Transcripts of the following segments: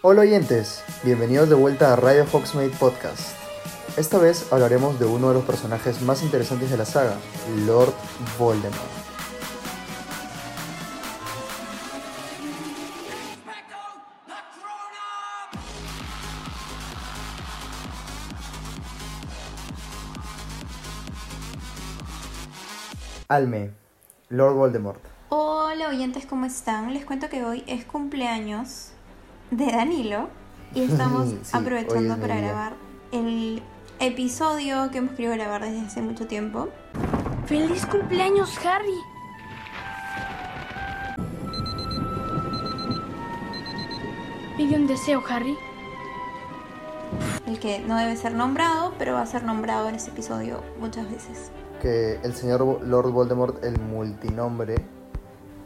Hola oyentes, bienvenidos de vuelta a Radio Hogsmeade Podcast. Esta vez hablaremos de uno de los personajes más interesantes de la saga, Lord Voldemort. Alme, Lord Voldemort. Hola oyentes, ¿cómo están? Les cuento que hoy es cumpleaños de Danilo y estamos Sí, aprovechando es para grabar el episodio que hemos querido grabar desde hace mucho tiempo. ¡Feliz cumpleaños, Harry! Pide un deseo, Harry. El que no debe ser nombrado, pero va a ser nombrado en este episodio muchas veces. que el señor Lord Voldemort, el multinombre,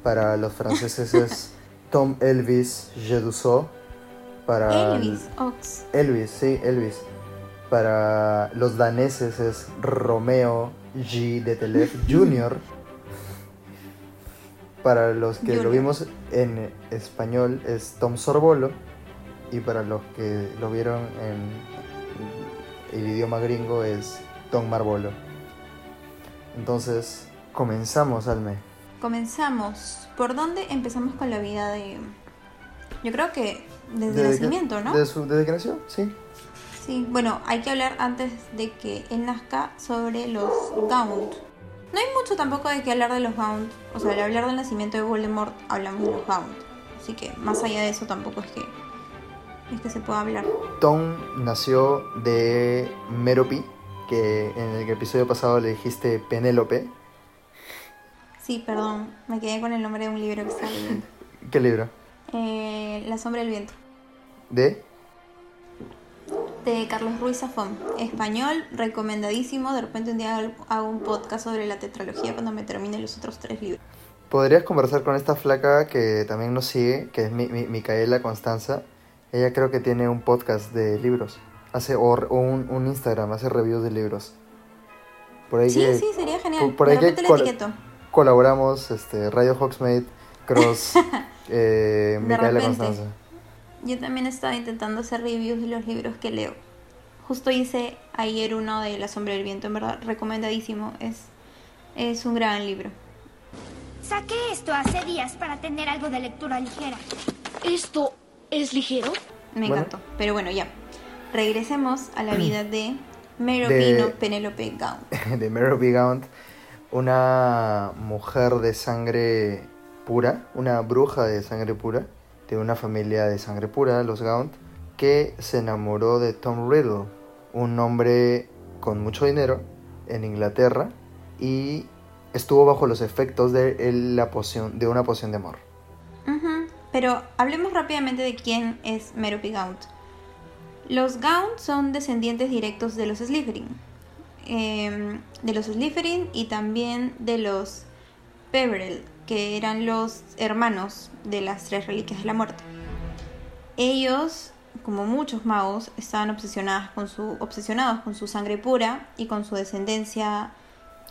para los franceses es Tom Elvis Jedusot, para Elvis Ox. Elvis, sí, Elvis. Para los daneses es Romeo G. de Telef Jr. Para los que lo vimos en español es Tom Sorbolo. Y para los que lo vieron en el idioma gringo es Tom Marbolo. Entonces, comenzamos, Alme. Comenzamos. ¿Por dónde empezamos con la vida de.? Yo creo que desde el ¿Desde que- nacimiento, ¿no? ¿Desde, su- desde que nació? Sí. Sí, bueno, hay que hablar antes de que él nazca sobre los Gaunt. No hay mucho tampoco de que hablar de los Gaunt. O sea, al hablar del nacimiento de Voldemort hablamos de los Gaunt. Así que más allá de eso tampoco es que es que se pueda hablar. Tom nació de Merope, que en el episodio pasado le dijiste Penélope. Sí, perdón, me quedé con el nombre de un libro que estaba leyendo. ¿Qué libro? Eh, La sombra del viento, ¿De? de Carlos Ruiz Zafón. Español, recomendadísimo. De repente un día hago- un podcast sobre la tetralogía cuando me termine los otros tres libros. ¿Podrías conversar con esta flaca que también nos sigue, que es mi, mi- Micaela Constanza? Ella creo que tiene un podcast de libros. Hace, o, o un, un Instagram, hace reviews de libros. Por ahí Sí, que sí, sería genial. por- por de ahí que le etiqueto. Colaboramos, este, Radio Hogsmeade, Cross, eh, De Micaela repente. Constanza. Yo también estaba intentando hacer reviews de los libros que leo. Justo hice ayer uno de La sombra del viento, en verdad, recomendadísimo. Es, es un gran libro. Saqué esto hace días para tener algo de lectura ligera. ¿Esto es ligero? Me Bueno. encantó. Pero bueno, ya. Regresemos a la vida de Merope De- no Penélope Gaunt. de Merope Gaunt, una mujer de sangre pura, una bruja de sangre pura, de una familia de sangre pura, los Gaunt, que se enamoró de Tom Riddle, un hombre con mucho dinero en Inglaterra y estuvo bajo los efectos de la poción, de una poción de amor. Pero hablemos rápidamente de quién es Merope Gaunt. Los Gaunt son descendientes directos de los Slytherin. Em, de los Slytherin y también de los Peverell, que eran los hermanos de las tres reliquias de la muerte. Ellos, como muchos magos, estaban obsesionados con su, obsesionados con su sangre pura y con su descendencia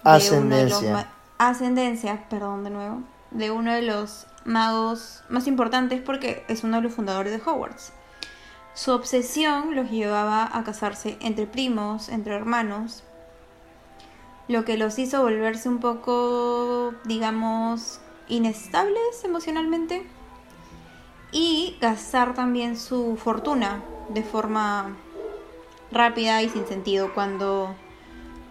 de uno de los Ascendencia. ascendencia, perdón de nuevo, de uno de los magos más importantes porque es uno de los fundadores de Hogwarts. Su obsesión los llevaba a casarse entre primos, entre hermanos, lo que los hizo volverse un poco, digamos, inestables emocionalmente y gastar también su fortuna de forma rápida y sin sentido. Cuando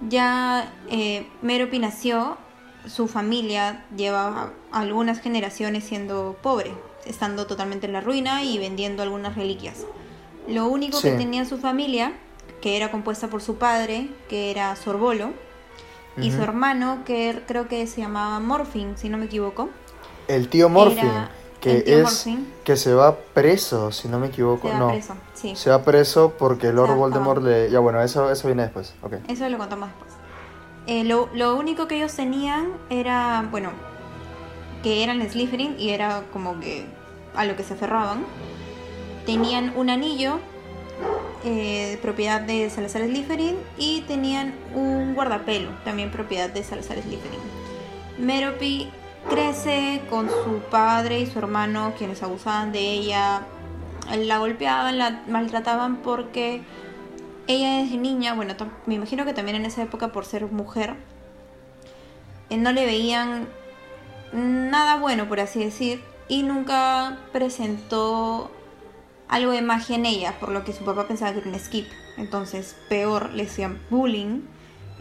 ya eh, Merope nació, su familia lleva algunas generaciones siendo pobre, estando totalmente en la ruina y vendiendo algunas reliquias. Lo único que tenía su familia, que era compuesta por su padre, que era Sorbolo, y su hermano, que creo que se llamaba Morfin, si no me equivoco. El tío Morphin, Era que tío es que se va preso, si no me equivoco. Se va no, preso, sí. se va preso porque Lord Voldemort le... Ya bueno, eso, eso viene después. Ok. Eso lo contamos después. Eh, lo, lo único que ellos tenían era, bueno, que eran Slytherin y era como que a lo que se aferraban. Tenían un anillo, eh, propiedad de Salazar Slytherin, y tenían un guardapelo, también propiedad de Salazar Slytherin. Merope crece con su padre y su hermano, quienes abusaban de ella la golpeaban, la maltrataban porque ella desde niña, bueno, me imagino que también en esa época por ser mujer, eh, no le veían nada bueno, por así decir, y nunca presentó algo de magia en ella, por lo que su papá pensaba que era un skip. Entonces, peor, le hacían bullying.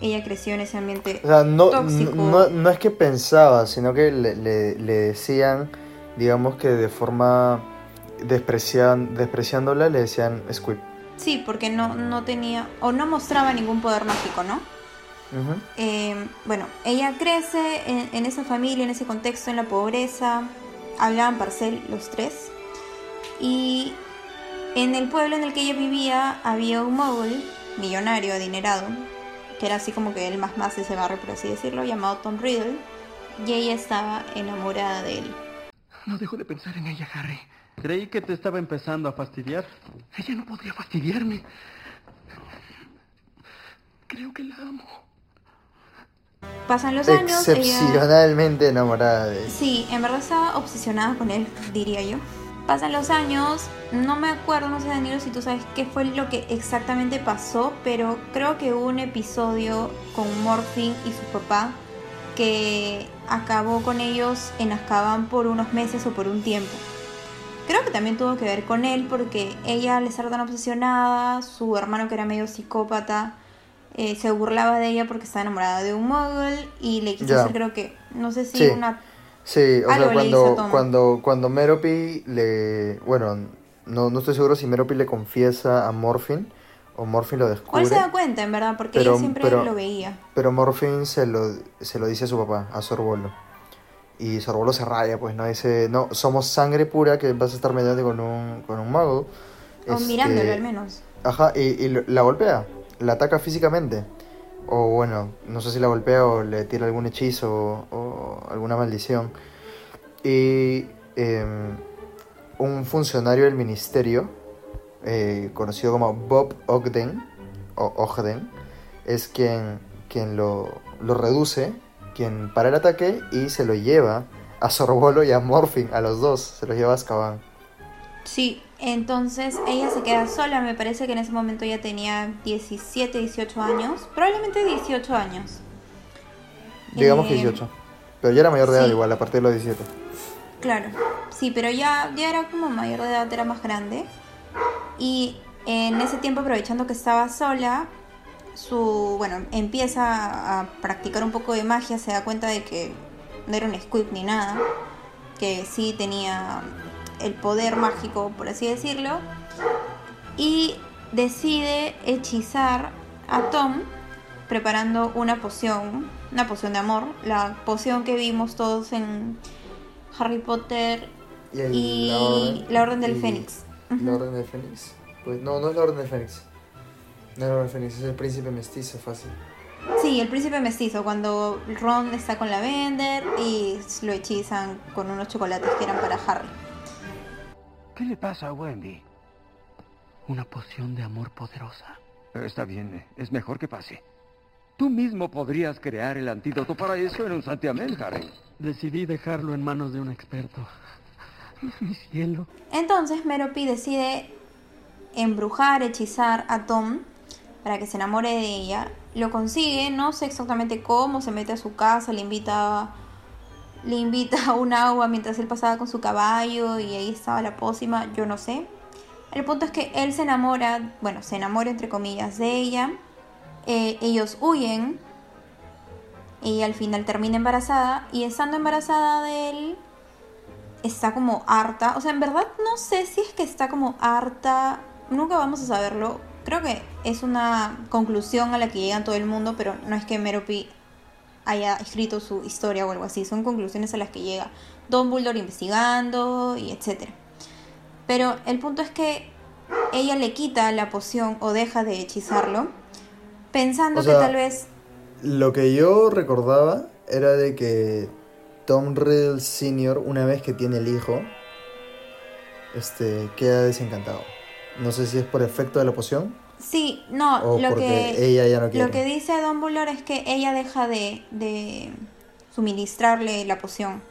Ella creció en ese ambiente O sea, no, tóxico. no, no es que pensaba, sino que le, le- le decían, digamos que de forma desprecian, despreciándola, le decían Squid. Sí, porque no, no tenía o no mostraba ningún poder mágico, ¿no? Eh, bueno, ella crece en, en esa familia, en ese contexto, en la pobreza. Hablaban parcel los tres. Y en el pueblo en el que ella vivía había un mogul, millonario, adinerado, que era así como que el más más de ese barrio, por así decirlo, llamado Tom Riddle. Y ella estaba enamorada de él. No dejo de pensar en ella, Harry. Creí que te estaba empezando a fastidiar. Ella no podría fastidiarme. Creo que la amo. Pasan los años, ella... Excepcionalmente enamorada de él. Sí, en verdad estaba obsesionada con él, diría yo. Pasan los años, no me acuerdo, no sé Danilo si tú sabes qué fue lo que exactamente pasó, pero creo que hubo un episodio con Morphin y su papá que acabó con ellos en Azkaban por unos meses o por un tiempo. Creo que también tuvo que ver con él porque ella al estar tan obsesionada, su hermano que era medio psicópata, eh, se burlaba de ella porque estaba enamorada de un mogul y le quiso hacer creo que, no sé si Sí. una Sí, o Algo sea, cuando, cuando, cuando Merope le... Bueno, no, no estoy seguro si Merope le confiesa a Morphin o Morphin lo ¿Cuál descubre. se da cuenta, en verdad? Porque Pero- ella siempre pero- lo veía. Pero Morphin se lo, se lo dice a su papá, a Sorbolo. Y Sorbolo se raya, pues, ¿no? Dice, no, somos sangre pura que vas a estar metiendo con un, con un mago. O Este, mirándolo al menos. Ajá, y, y la golpea, la ataca físicamente. O bueno, no sé si la golpea o le tira algún hechizo o, o alguna maldición. Y em, un funcionario del ministerio, eh, conocido como Bob Ogden, o Ogden, es quien, quien lo, lo reduce, quien para el ataque y se lo lleva a Sorbolo y a Morphin, a los dos, se los lleva a Azkaban. Sí, entonces ella se queda sola. Me parece que en ese momento ya tenía 17, 18 años. Probablemente 18 años. Digamos que Eh, 18. Pero ya era mayor de edad sí. igual, a partir de los 17. Claro, sí, pero ya, ya era como mayor de edad, era más grande. Y en ese tiempo, aprovechando que estaba sola, su, bueno, empieza a practicar un poco de magia, se da cuenta de que no era un squib ni nada, que sí tenía el poder mágico, por así decirlo, y decide hechizar a Tom preparando una poción, una poción de amor, la poción que vimos todos en Harry Potter el- y la Orden del y- Fénix. La Orden del Fénix. Pues no, no es la Orden del Fénix. No es la Orden del Fénix, es el príncipe mestizo, fácil. Sí, el príncipe mestizo, cuando Ron está con la Bender y lo hechizan con unos chocolates que eran para Harry. ¿Qué le pasa a Wendy? Una poción de amor poderosa. Está bien, es mejor que pase. Tú mismo podrías crear el antídoto para eso en un santiamén, Harry. Decidí dejarlo en manos de un experto. Mi cielo. Entonces Merope decide embrujar, hechizar a Tom para que se enamore de ella. Lo consigue, no sé exactamente cómo, se mete a su casa, le invita le invita a un agua mientras él pasaba con su caballo y ahí estaba la pócima, yo no sé. El punto es que él se enamora, bueno, se enamora entre comillas de ella. Eh, ellos huyen. Ella al final termina embarazada y estando embarazada de él, está como harta. O sea, en verdad no sé si es que está como harta. Nunca vamos a saberlo. Creo que es una conclusión a la que llegan todo el mundo, pero no es que Merope haya escrito su historia o algo así. Son conclusiones a las que llega Dumbledore investigando y etcétera. Pero el punto es que ella le quita la poción o deja de hechizarlo, pensando O sea, que tal vez Lo que yo recordaba era de que Tom Riddle Sr., una vez que tiene el hijo, este, queda desencantado. No sé si es por efecto de la poción Sí, no, o lo porque que ella ya no quiere. lo que dice Dumbledore es que ella deja de, de suministrarle la poción.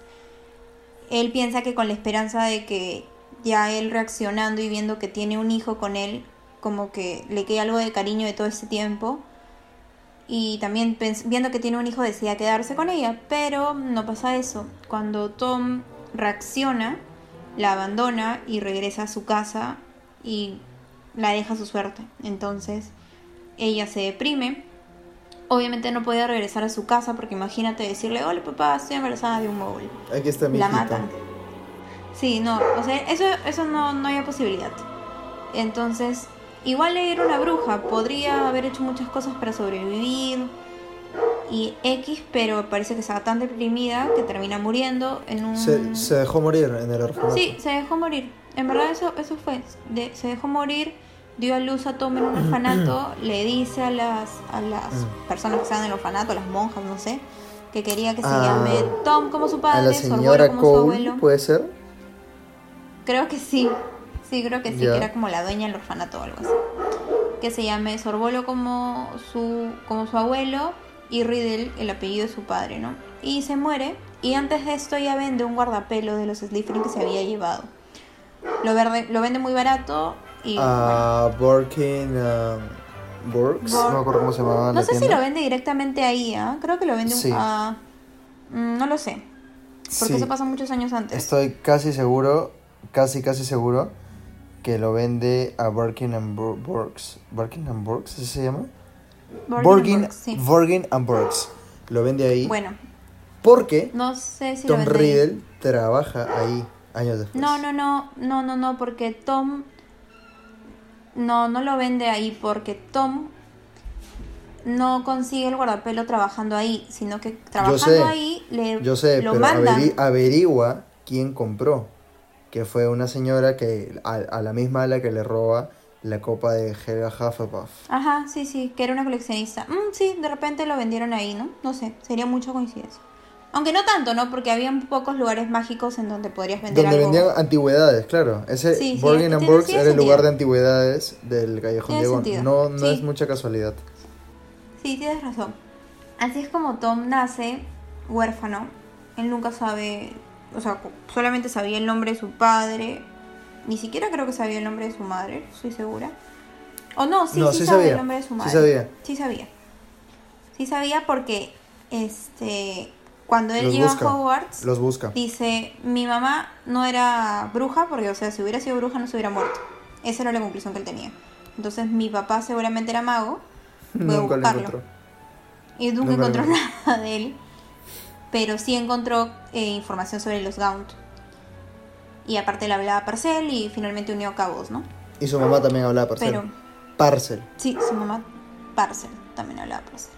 Él piensa que con la esperanza de que ya él reaccionando y viendo que tiene un hijo con él, como que le queda algo de cariño de todo ese tiempo. Y también viendo que tiene un hijo decía quedarse con ella, pero no pasa eso. Cuando Tom reacciona, la abandona y regresa a su casa y la deja a su suerte. Entonces ella se deprime. Obviamente no podía regresar a su casa porque imagínate decirle, hola papá, estoy embarazada de un móvil. Aquí está mi La hijita. matan. Sí, no, o sea, eso, eso no, no había posibilidad. Entonces, igual era una bruja, podría haber hecho muchas cosas para sobrevivir y X, pero parece que estaba tan deprimida que termina muriendo en un... Se, se dejó morir en el orfanato. Sí, se dejó morir. En verdad eso, eso fue. De- se dejó morir, dio a luz a Tom en un orfanato, le dice a las, a las Mm. personas que estaban en el orfanato, a las monjas, no sé, que quería que se Ah, llame Tom como su A padre, la su abuelo como su abuelo. ¿puede ser? Creo que sí. Sí, creo que sí, que era como la dueña del orfanato o algo así. Que se llame Sorbolo como su, como su abuelo y Riddle el apellido de su padre, ¿no? Y se muere. Y antes de esto ya vende un guardapelo de los Slytherin que se había llevado. Lo, verde, lo vende muy barato y... A Borkin um, Bor- no me acuerdo cómo se llamaba bueno, no la sé si lo vende directamente ahí, ¿ah? Creo que lo vende un- Sí. a... mm, no lo sé. Porque Sí. eso pasa muchos años antes. Estoy casi seguro, casi casi seguro que lo vende a Borkin and Bur- Burks. ¿Borkin and Burks? ¿Así se llama? Borgin and Burks. Lo vende ahí Bueno, porque no sé si Tom ahí. Riddle trabaja ahí años después. No, no, no, no, no, no, porque Tom no, no lo vende ahí porque Tom no consigue el guardapelo trabajando ahí, sino que trabajando sé, ahí le Yo sé, lo pero mandan. averigua quién compró. Que fue una señora que a, a la misma a la que le roba la copa de Helga Hufflepuff. Ajá, sí, sí, que era una coleccionista. Mm, sí, de repente lo vendieron ahí, ¿no? No sé, sería mucha coincidencia. Aunque no tanto, ¿no? Porque había pocos lugares mágicos en donde podrías vender Donde algo. vendían antigüedades, claro. Ese Sí, and tiene era el lugar de antigüedades del Callejón Diagon. sentido, No, no sí. es mucha casualidad. Sí, tienes razón. Así es como Tom nace huérfano. Él nunca sabe, o sea, solamente sabía el nombre de su padre. Ni siquiera creo que sabía el nombre de su madre, estoy segura. O no, sí, No, sí, sí sabía, el nombre de su sí madre. sabía. Sí sabía. Sí sabía porque este cuando él Los llega busca. a Hogwarts Los busca. dice, "Mi mamá no era bruja porque o sea, si hubiera sido bruja no se hubiera muerto." Esa era la conclusión que él tenía. Entonces, mi papá seguramente era mago. Voy a lo buscarlo. encontró. Y nunca Nunca encontró. nada de él. Pero sí encontró eh, información sobre los Gaunt. Y aparte le hablaba Parcel y finalmente unió cabos, ¿no? Y su mamá también hablaba parcel. Pero Parcel. sí, su mamá Parcel también hablaba Parcel.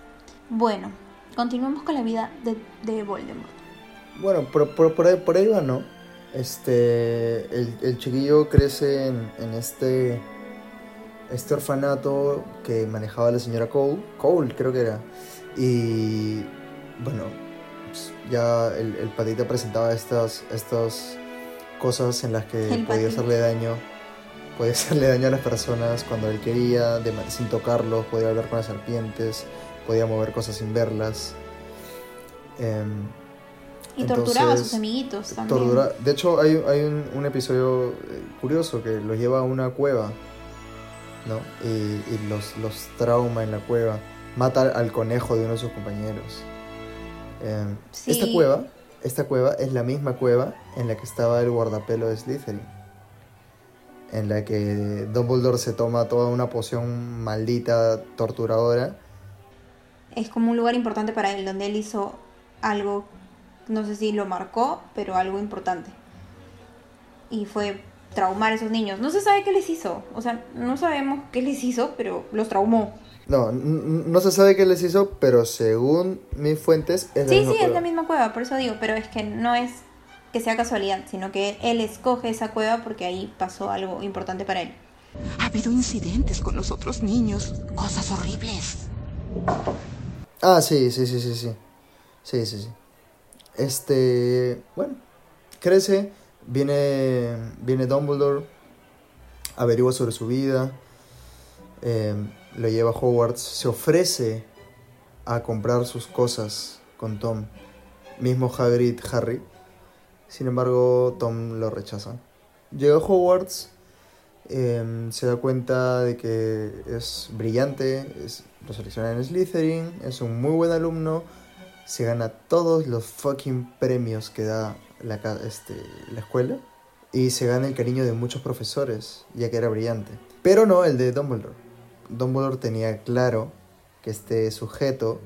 Bueno, continuemos con la vida de, de Voldemort. Bueno, por, por, por ahí, por ahí va, ¿no? Este, el, el chiquillo crece en, en este, este orfanato que manejaba la señora Cole, Cole creo que era, y bueno, ya el, el patita presentaba estas, estas cosas en las que El podía patita. hacerle daño, podía hacerle daño a las personas cuando él quería, de sin tocarlos, podía hablar con las serpientes, podía mover cosas sin verlas. Em, Y torturaba a sus amiguitos también. Tortura- De hecho, hay, hay un, un episodio eh, curioso que los lleva a una cueva, ¿no? Y, y los, los trauma en la cueva. Mata al conejo de uno de sus compañeros. Eh, Sí. Esta cueva, esta cueva es la misma cueva en la que estaba el guardapelo de Slytherin. En la que Dumbledore se toma toda una poción maldita, torturadora. Es como un lugar importante para él, donde él hizo algo, no sé si lo marcó, pero algo importante. Y fue traumar a esos niños. No se sabe qué les hizo. O sea, no sabemos qué les hizo, pero los traumó. No, no se sabe qué les hizo, pero según mis fuentes es la Sí, misma sí, es la misma cueva, por eso digo, pero es que no es que sea casualidad, sino que él escoge esa cueva porque ahí pasó algo importante para él. Ha habido incidentes con los otros niños, cosas horribles. Ah, sí, sí, sí, sí, sí. Sí, sí, sí. Este, bueno, crece, viene, viene Dumbledore, averigua sobre su vida, eh, lo lleva a Hogwarts, se ofrece a comprar sus cosas con Tom, mismo Hagrid, Harry. Sin embargo, Tom lo rechaza. llega a Hogwarts, em, se da cuenta de que es brillante, es, lo selecciona en Slytherin, es un muy buen alumno, se gana todos los fucking premios que da la, este, la escuela y se gana el cariño de muchos profesores, ya que era brillante. Pero no el de Dumbledore. Dumbledore tenía claro que este sujeto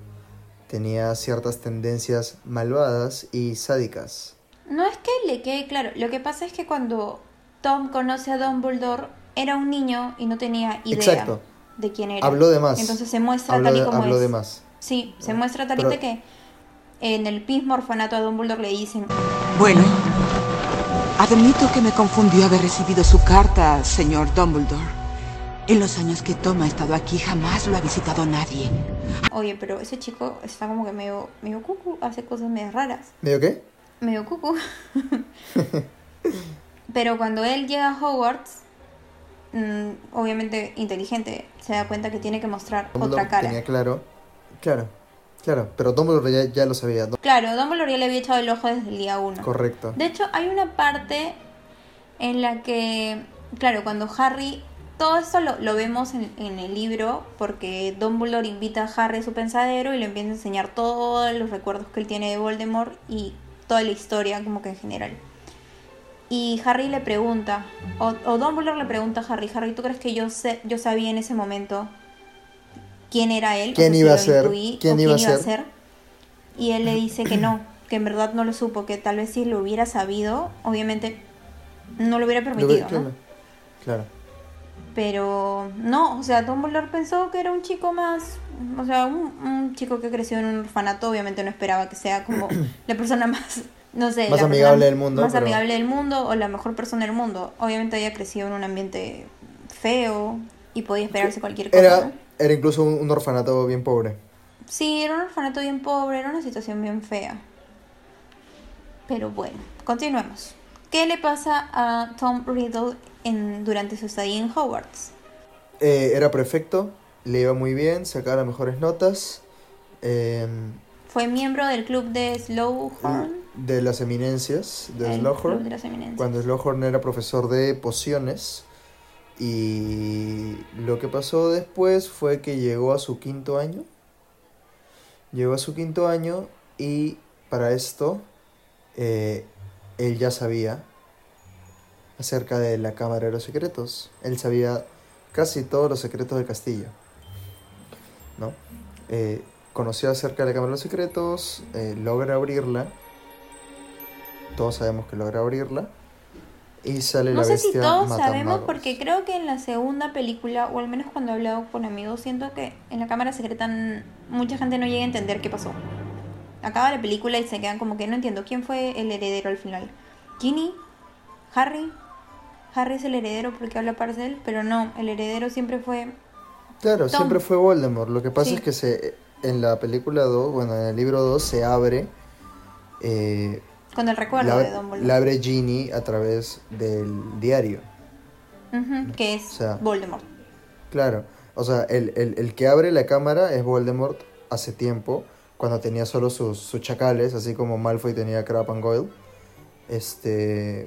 tenía ciertas tendencias malvadas y sádicas. No es que le quede claro. Lo que pasa es que cuando Tom conoce a Dumbledore, era un niño y no tenía idea Exacto. de quién era. Habló de más. Entonces se muestra Habló tal y de- como habló es. de más. Sí, se muestra tal y Pero- de que en el mismo orfanato a Dumbledore le dicen Bueno, admito que me confundió haber recibido su carta, señor Dumbledore. En los años que Tom ha estado aquí jamás lo ha visitado nadie. Oye, pero ese chico está como que medio, medio cucu, hace cosas medio raras. ¿Medio qué? Medio cucu. pero cuando él llega a Hogwarts, mm, obviamente inteligente, se da cuenta que tiene que mostrar Dumbledore otra cara. Tenía claro. Claro, claro. Pero Dumbledore ya, ya lo sabía. Claro, Dumbledore ya le había echado el ojo desde el día uno. Correcto. De hecho, hay una parte en la que, claro, cuando Harry, todo esto lo, lo vemos en, en el libro porque Dumbledore invita a Harry a su pensadero y le empieza a enseñar todos los recuerdos que él tiene de Voldemort y toda la historia como que en general. Y Harry le pregunta, o, o Dumbledore le pregunta a Harry, Harry, ¿tú crees que yo, sé, yo sabía en ese momento quién era él? O ¿Quién si iba a ser? intuí, ¿Quién iba a ser? Y él le dice que no, que en verdad no lo supo, que tal vez si lo hubiera sabido, obviamente no lo hubiera Lo permitido, ¿no? claro. Pero no, o sea, Dumbledore pensó que era un chico más, o sea, un, un chico que creció en un orfanato, obviamente no esperaba que sea como la persona más, no sé, Más la amigable del mundo, Más pero- amigable del mundo o la mejor persona del mundo. Obviamente había crecido en un ambiente feo y podía esperarse cualquier cosa. Era, ¿no? era incluso un, un orfanato bien pobre. Sí, era un orfanato bien pobre, era una situación bien fea. Pero bueno, continuemos. ¿Qué le pasa a Tom Riddle en, durante su estadía en Hogwarts? Eh, era prefecto, le iba muy bien, sacaba las mejores notas. em, Fue miembro del club de Slowhorn. de las eminencias de eminencias. Cuando Slughorn era profesor de pociones. Y lo que pasó después fue que llegó a su quinto año. Llegó a su quinto año y para esto eh, él ya sabía acerca de la Cámara de los Secretos. Él sabía casi todos los secretos del castillo. ¿No? Eh, conoció acerca de la Cámara de los Secretos, eh, logra abrirla. Todos sabemos que logra abrirla. Y sale No la sé bestia. si todos sabemos magos. porque creo que en la segunda película, o al menos cuando he hablado con amigos, siento que en la cámara secreta mucha gente no llega a entender qué pasó. Acaba la película y se quedan como que no entiendo quién fue el heredero al final. ¿Ginny? ¿Harry? Harry es el heredero porque habla Parcel, pero no, el heredero siempre fue... Claro, Tom. siempre fue Voldemort. Lo que pasa Sí. es que se, en la película 2, bueno, en el libro 2 se abre. eh, Con el recuerdo la, de Dumbledore. la abre Ginny a través del diario. Que es O sea, Voldemort. Claro, o sea, el, el- el que abre la cámara es Voldemort hace tiempo, cuando tenía solo sus, chacales, así como Malfoy tenía Crab and Goyle. Este,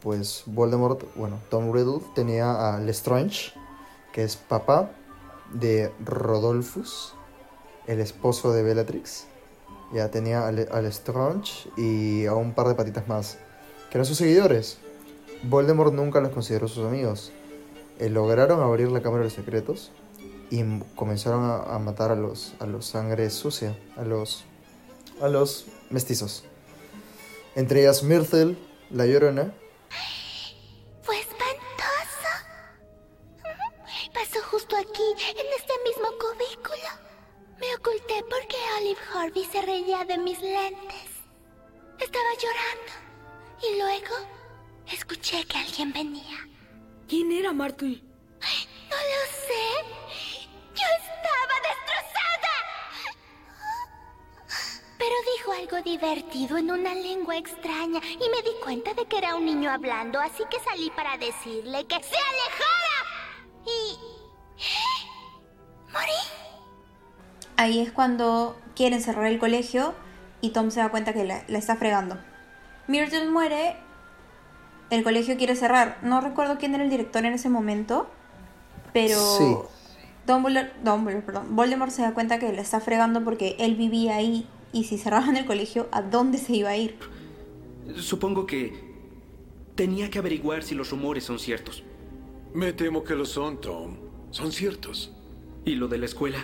pues Voldemort, bueno, Tom Riddle tenía a Lestrange, que es papá de Rodolphus, el esposo de Bellatrix. Ya tenía a Lestrange y a un par de patitas más, que eran sus seguidores. Voldemort nunca los consideró sus amigos. Eh, lograron abrir la Cámara de los Secretos y comenzaron a, a matar a los, a los sangre sucia, a los, a los mestizos. Entre ellas Myrtle, la llorona, Fue espantoso. Pasó justo aquí, en este mismo cubículo. Me oculté porque Olive Harvey se reía de mis lentes. Estaba llorando. Y luego escuché que alguien venía. ¿Quién era Martle? Divertido en una lengua extraña y me di cuenta de que era un niño hablando, así que salí para decirle que se alejara. Y... Morí. Ahí es cuando quieren cerrar el colegio y Tom se da cuenta que la, la está fregando. Myrtle muere el colegio quiere cerrar. No recuerdo quién era el director en ese momento, pero Sí. Dumbledore, Dumbledore, perdón, Voldemort se da cuenta que le está fregando porque él vivía ahí y si cerraban el colegio, ¿a dónde se iba a ir? Supongo que tenía que averiguar si los rumores son ciertos. Me temo que lo son, Tom. Son ciertos. ¿Y lo de la escuela?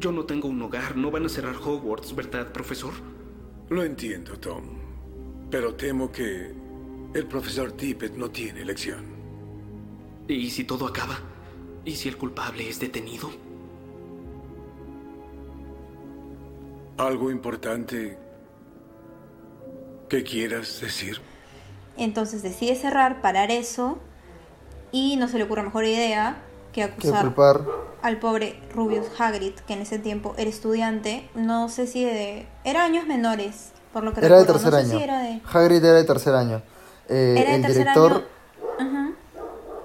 Yo no tengo un hogar, no van a cerrar Hogwarts, ¿verdad, profesor? Lo entiendo, Tom. Pero temo que el profesor Tippett no tiene elección. ¿Y si todo acaba? ¿Y si el culpable es detenido? ¿Algo importante que quieras decir? Entonces decide cerrar, parar eso y no se le ocurre mejor idea que acusar al pobre Rubius Hagrid, que en ese tiempo era estudiante, no sé si de... Era años menores, por lo que Era de recuerdo, tercer no sé año. si era de... Hagrid era de tercer año. Eh, Era de el tercer director, año.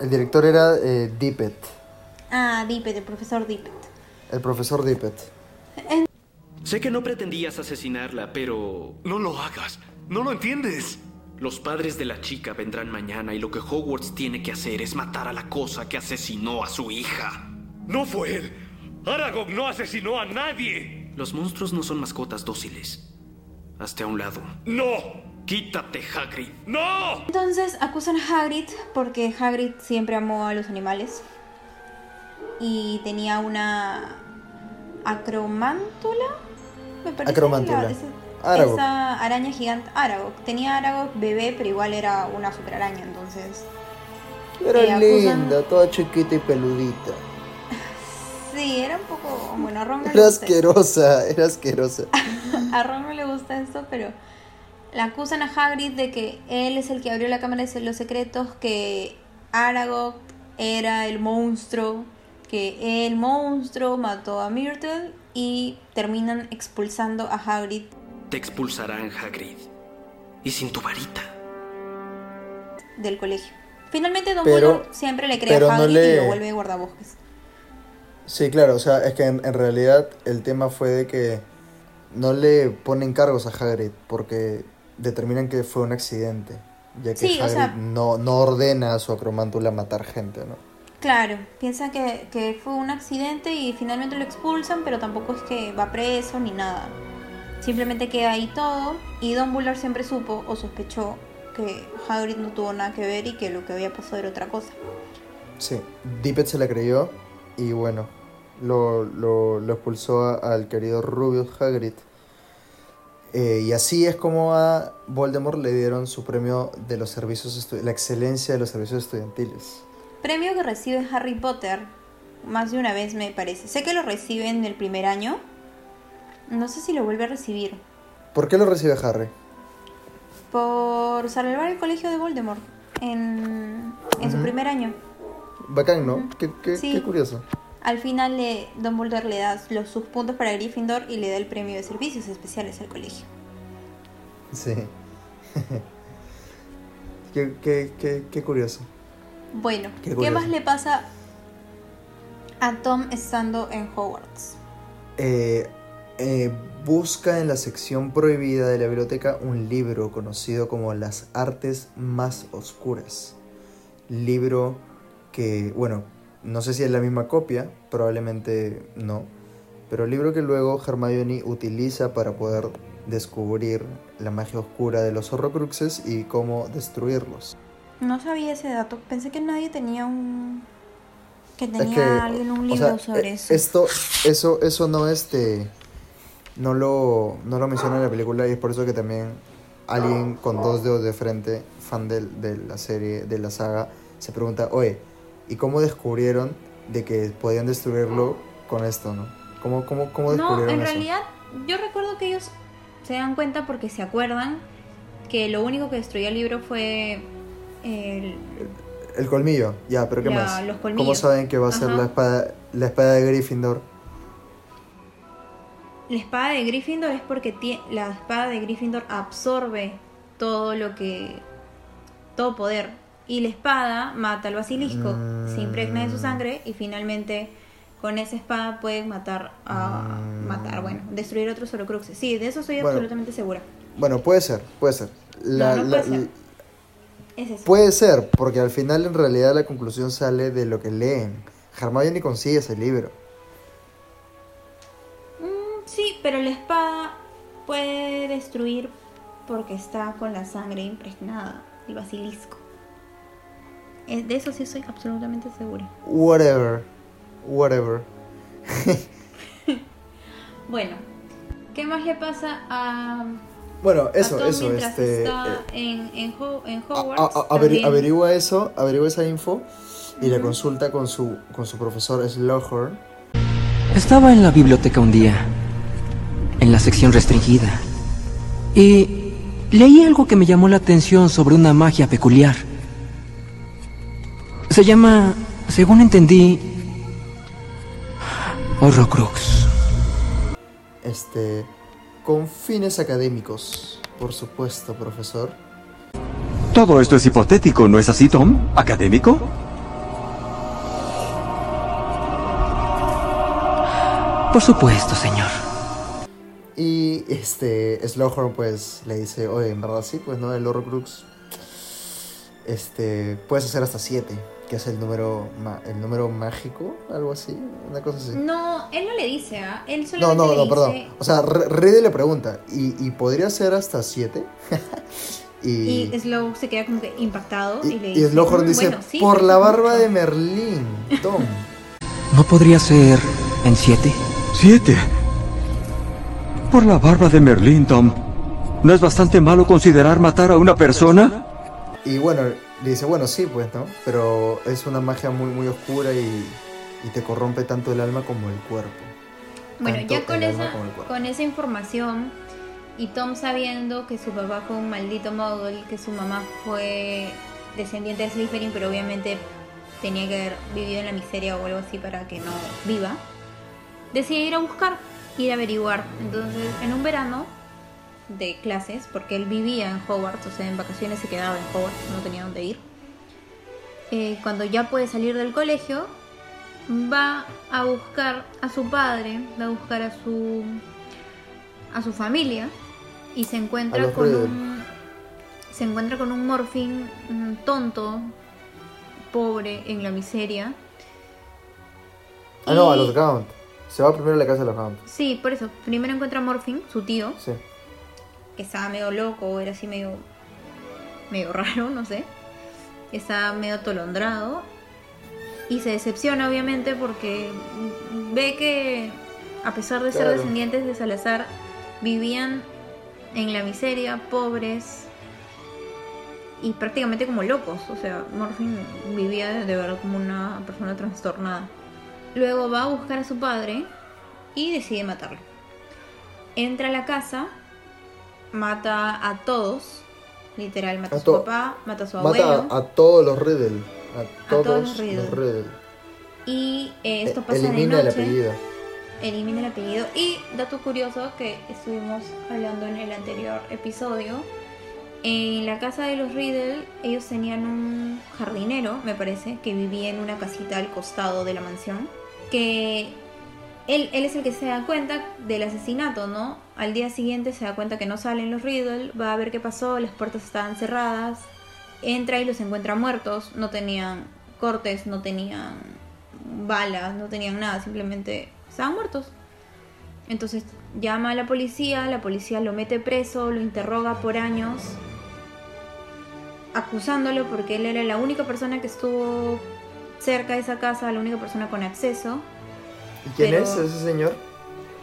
El director era eh, Dippet, Ah, Dippet, el profesor Dippet. el profesor Dippet. Sé que no pretendías asesinarla, pero... No lo hagas. No lo entiendes. Los padres de la chica vendrán mañana y lo que Hogwarts tiene que hacer es matar a la cosa que asesinó a su hija. No fue él. Aragog no asesinó a nadie. Los monstruos no son mascotas dóciles. Hazte a un lado. No. Quítate, Hagrid. No. Entonces acusan a Hagrid porque Hagrid siempre amó a los animales y tenía una acromántula, me parece. Acromántula. la- esa, Aragog. esa araña gigante, Aragog. Tenía Aragog bebé, pero igual era una super araña, entonces. Era acusan- linda, toda chiquita y peludita. Sí, era un poco. Bueno, a Ron no le Era asquerosa, era asquerosa. A Ron no le gusta esto, pero le acusan a Hagrid de que él es el que abrió la cámara de los secretos, que Aragog era el monstruo, que el monstruo mató a Myrtle y terminan expulsando a Hagrid Te expulsarán, Hagrid. Y sin tu varita. del colegio. Finalmente Pero- Dumbledore siempre le cree pero a no Hagrid le- y lo vuelve guardabosques. Sí, claro, o sea, es que en, en realidad el tema fue de que no le ponen cargos a Hagrid porque determinan que fue un accidente, ya que Sí, o Hagrid sea- no, no ordena a su acromántula matar gente, ¿no? Claro, piensan que, que fue un accidente y finalmente lo expulsan, pero tampoco es que va preso ni nada. Simplemente queda ahí todo y Dumbledore siempre supo o sospechó que Hagrid no tuvo nada que ver y que lo que había pasado era otra cosa. Sí, Dippet se la creyó y bueno, lo, lo, expulsó al querido Rubius Hagrid. Eh, y así es como a Voldemort le dieron su premio de los servicios, la excelencia de los servicios estudiantiles. Premio que recibe Harry Potter más de una vez me parece. Sé que lo recibe en el primer año. No sé si lo vuelve a recibir. ¿Por qué lo recibe Harry? Por salvar el colegio de Voldemort en, en su primer año. Bacán, ¿no? Qué, qué- Sí. qué curioso. Al final le, Dumbledore le da los, sus puntos para Gryffindor y le da el premio de servicios especiales al colegio. Sí. qué, qué, qué curioso. Bueno, Qué ¿qué, curioso. más le pasa a Tom estando en Hogwarts? Eh, eh, busca en la sección prohibida de la biblioteca un libro conocido como Las Artes Más Oscuras. Libro que, bueno, no sé si es la misma copia, probablemente no, pero libro que luego Hermione utiliza para poder descubrir la magia oscura de los horrocruxes y cómo destruirlos. No sabía ese dato. Pensé que nadie tenía un... Que Es tenía que, alguien un o libro sea, sobre eh, eso. Esto, eso, eso no este, no lo, no lo menciona en la película y es por eso que también alguien con dos dedos de frente, fan del- de, la serie, de la saga, se pregunta, oye, ¿y cómo descubrieron de que podían destruirlo con esto, no? ¿Cómo, cómo, cómo No, descubrieron en eso? realidad yo recuerdo que ellos se dan cuenta porque se acuerdan que lo único que destruyó el libro fue el, El colmillo, ya, pero ¿qué La- más? los ¿Cómo saben que va a ser Ajá. la espada, la espada de Gryffindor? La espada de Gryffindor es porque la espada de Gryffindor absorbe todo lo que. todo poder. Y la espada mata al basilisco, se impregna de su sangre y finalmente con esa espada pueden matar a. matar, bueno, destruir otros horocruxes. Sí, de eso estoy Bueno. absolutamente segura. Bueno, puede ser, puede ser. La, No, no la- puede ser. Es eso. Puede ser, porque al final en realidad la conclusión sale de lo que leen. Hermione consigue ese libro. Mm, sí, pero la espada puede destruir porque está con la sangre impregnada, el basilisco. De eso sí estoy absolutamente segura. Whatever. Whatever. Bueno, ¿qué más le pasa a, Bueno, eso, eso, este. está eh, en, en, Ho- en a- Hogwarts? a- a- averigua eso, averigua esa info y la Ujú. consulta con su, con su profesor Slughorn. Estaba en la biblioteca un día, en la sección restringida, y leí algo que me llamó la atención sobre una magia peculiar. Se llama, según entendí, Horrocrux. Este. Con fines académicos, por supuesto, profesor. Todo esto es hipotético, ¿no es así, Tom? ¿Académico? Por supuesto, señor. Y este. Slughorn, pues le dice: Oye, en verdad sí, pues no, el Horrocrux. Este. Puedes hacer hasta 7, que es el número, ma- el número mágico, algo así, una cosa así. No, él no le dice, ¿ah? Él No, solamente no, le no, dice... perdón. O sea, Re- Riddle le pregunta, ¿y, y podría ser hasta 7? y, Y Slow se queda como que impactado y, y, le y dice... Slughorn "Mm, dice, bueno, sí, por la barba mucho". de Merlín, Tom. ¿No podría ser en siete? Siete. Por la barba de Merlín, Tom. ¿No es bastante malo considerar matar a una persona? Y bueno, dice, bueno, sí, pues, ¿no? Pero es una magia muy, muy oscura y, y te corrompe tanto el alma como el cuerpo. Bueno, Tanto ya con esa, con esa información y Tom sabiendo que su papá fue un maldito muggle, que su mamá fue descendiente de Slytherin, pero obviamente tenía que haber vivido en la miseria o algo así para que no viva, decide ir a buscar, ir a averiguar. Entonces, en un verano de clases, porque él vivía en Hogwarts, o sea, en vacaciones se quedaba en Hogwarts, no tenía dónde ir. Eh, cuando ya puede salir del colegio, va a buscar a su padre, va a buscar a su a su familia y se encuentra con un se encuentra con un mm, tonto, pobre en la miseria. Ah, no, a los Gaunt. Se va primero a la casa de los Gaunt. Sí, por eso. Primero encuentra a Morphin, su tío, Sí. Que estaba medio loco, era así medio medio raro, no sé. Estaba medio atolondrado y se decepciona obviamente porque ve que a pesar de ser Claro. descendientes de Salazar vivían en la miseria, pobres y prácticamente como locos, o sea, Morphin vivía de verdad como una persona trastornada. Luego va a buscar a su padre y decide matarlo. Entra a la casa, mata a todos, literal, mata a, A su papá, mata a su abuelo. Mata a, a todos los Riddle. A todos, todos los los Riddle. Y eh, esto E- pasa Elimina de el noche. apellido. Elimina el apellido. Y dato curioso que estuvimos hablando en el anterior episodio. En la casa de los Riddle, ellos tenían un jardinero, me parece, que vivía en una casita al costado de la mansión. Que él, él es el que se da cuenta del asesinato, ¿no? Al día siguiente se da cuenta que no salen los Riddle, va a ver qué pasó, las puertas estaban cerradas. Entra y los encuentra muertos, no tenían cortes, no tenían balas, no tenían nada, simplemente estaban muertos. Entonces llama a la policía, la policía lo mete preso, lo interroga por años, acusándolo porque él era la única persona que estuvo cerca de esa casa, la única persona con acceso. ¿Y quién Pero- es ese señor?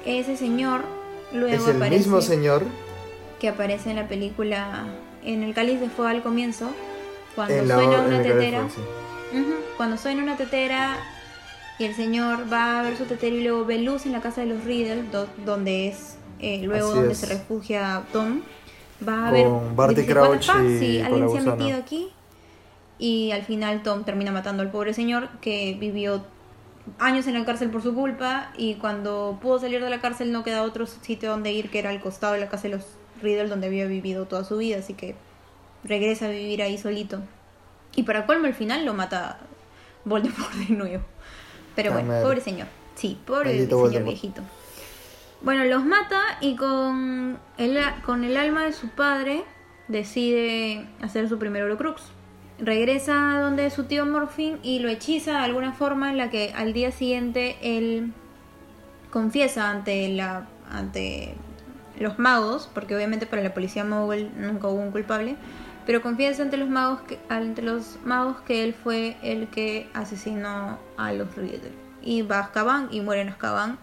Ese señor luego Es el mismo señor que aparece en la película en el cáliz de fuego al comienzo, cuando en suena en una tetera. Sí. Cuando suena una tetera y el señor va a ver su tetera y luego ve luz en la casa de los Riddle, do- donde es eh, luego Así donde es. se refugia Tom, va a Con ver Barty dice, "What the Crouch y Sí, con alguien se ha gusana". metido aquí y al final Tom termina matando al pobre señor que vivió años en la cárcel por su culpa y cuando pudo salir de la cárcel no queda otro sitio donde ir que era al costado de la casa de los Riddle donde había vivido toda su vida, así que regresa a vivir ahí solito. Y para colmo al final lo mata Voldemort de nuevo. Pero Ah, bueno, pobre señor. Sí, pobre Maldito señor Voldemort. viejito. Bueno, los mata y con el, con el alma de su padre decide hacer su primer Horcrux. Regresa donde su tío Morphin y lo hechiza de alguna forma en la que al día siguiente él confiesa ante la ante los magos, porque obviamente para la policía mogul nunca hubo un culpable, pero confiesa ante los magos que ante los magos que él fue el que asesinó a los Riddle. Y va a Azkaban y muere en Azkaban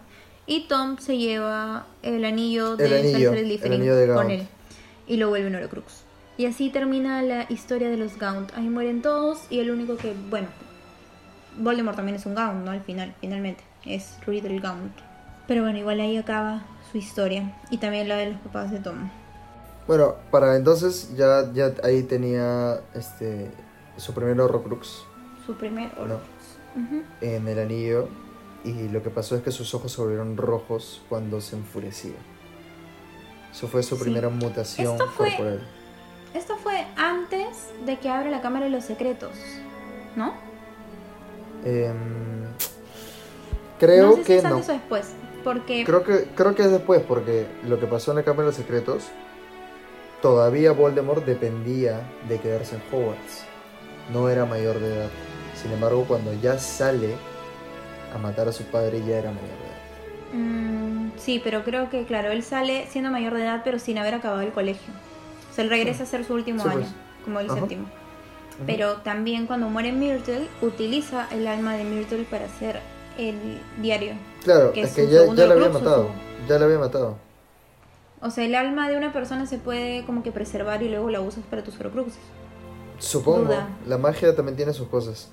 y Tom se lleva el anillo de El anillo, el anillo de con él y lo vuelve un Horcrux. Y así termina la historia de los Gaunt. Ahí mueren todos y el único que, bueno, Voldemort también es un Gaunt, ¿no? Al final, finalmente, es Riddle Gaunt. Pero bueno, igual ahí acaba su historia y también la de los papás de Tom. Bueno, para entonces ya, ya ahí tenía este su primer Horrocrux Su primer No. Ujú. en el anillo y lo que pasó es que sus ojos se volvieron rojos cuando se enfurecía. Eso fue su Sí. primera mutación Esto fue- corporal. Esto fue antes de que abra la Cámara de los Secretos, ¿no? Em, creo no sé si que es no. antes o después, porque Creo que, creo que es después, porque lo que pasó en la Cámara de los Secretos, todavía Voldemort dependía de quedarse en Hogwarts. No era mayor de edad. Sin embargo, cuando ya sale a matar a su padre, ya era mayor de edad. Mm, sí, pero creo que, claro, él sale siendo mayor de edad, pero sin haber acabado el colegio. O sea, él regresa a hacer su último Sí, año, pues. como el Ajá. séptimo. Pero también cuando muere Myrtle, utiliza el alma de Myrtle para hacer el diario. Claro, que es que ya, ya la había matado. su- Ya la había matado. O sea, el alma de una persona se puede como que preservar y luego la usas para tus Horcruxes. Supongo. Duda. La magia también tiene sus cosas.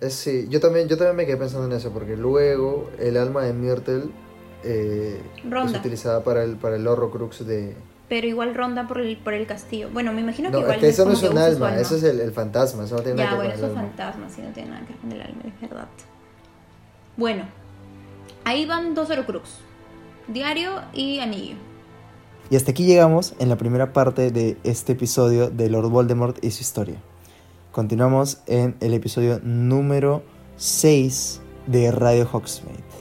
Es, sí, yo también, yo también me quedé pensando en eso, porque luego el alma de Myrtle eh, es utilizada para el, para el Horrocrux de... Pero igual ronda por el, por el castillo. Bueno, me imagino que No, igual es que eso no es un su alma, eso es el, el fantasma, eso no tiene Ya, nada que bueno, ver eso con es el alma. fantasma, sí, no tiene nada que ver con el alma, es verdad. Bueno, ahí van dos Horcrux. Diario y anillo. Y hasta aquí llegamos en la primera parte de este episodio de Lord Voldemort y su historia. Continuamos en el episodio número 6 de Radio Hogsmeade.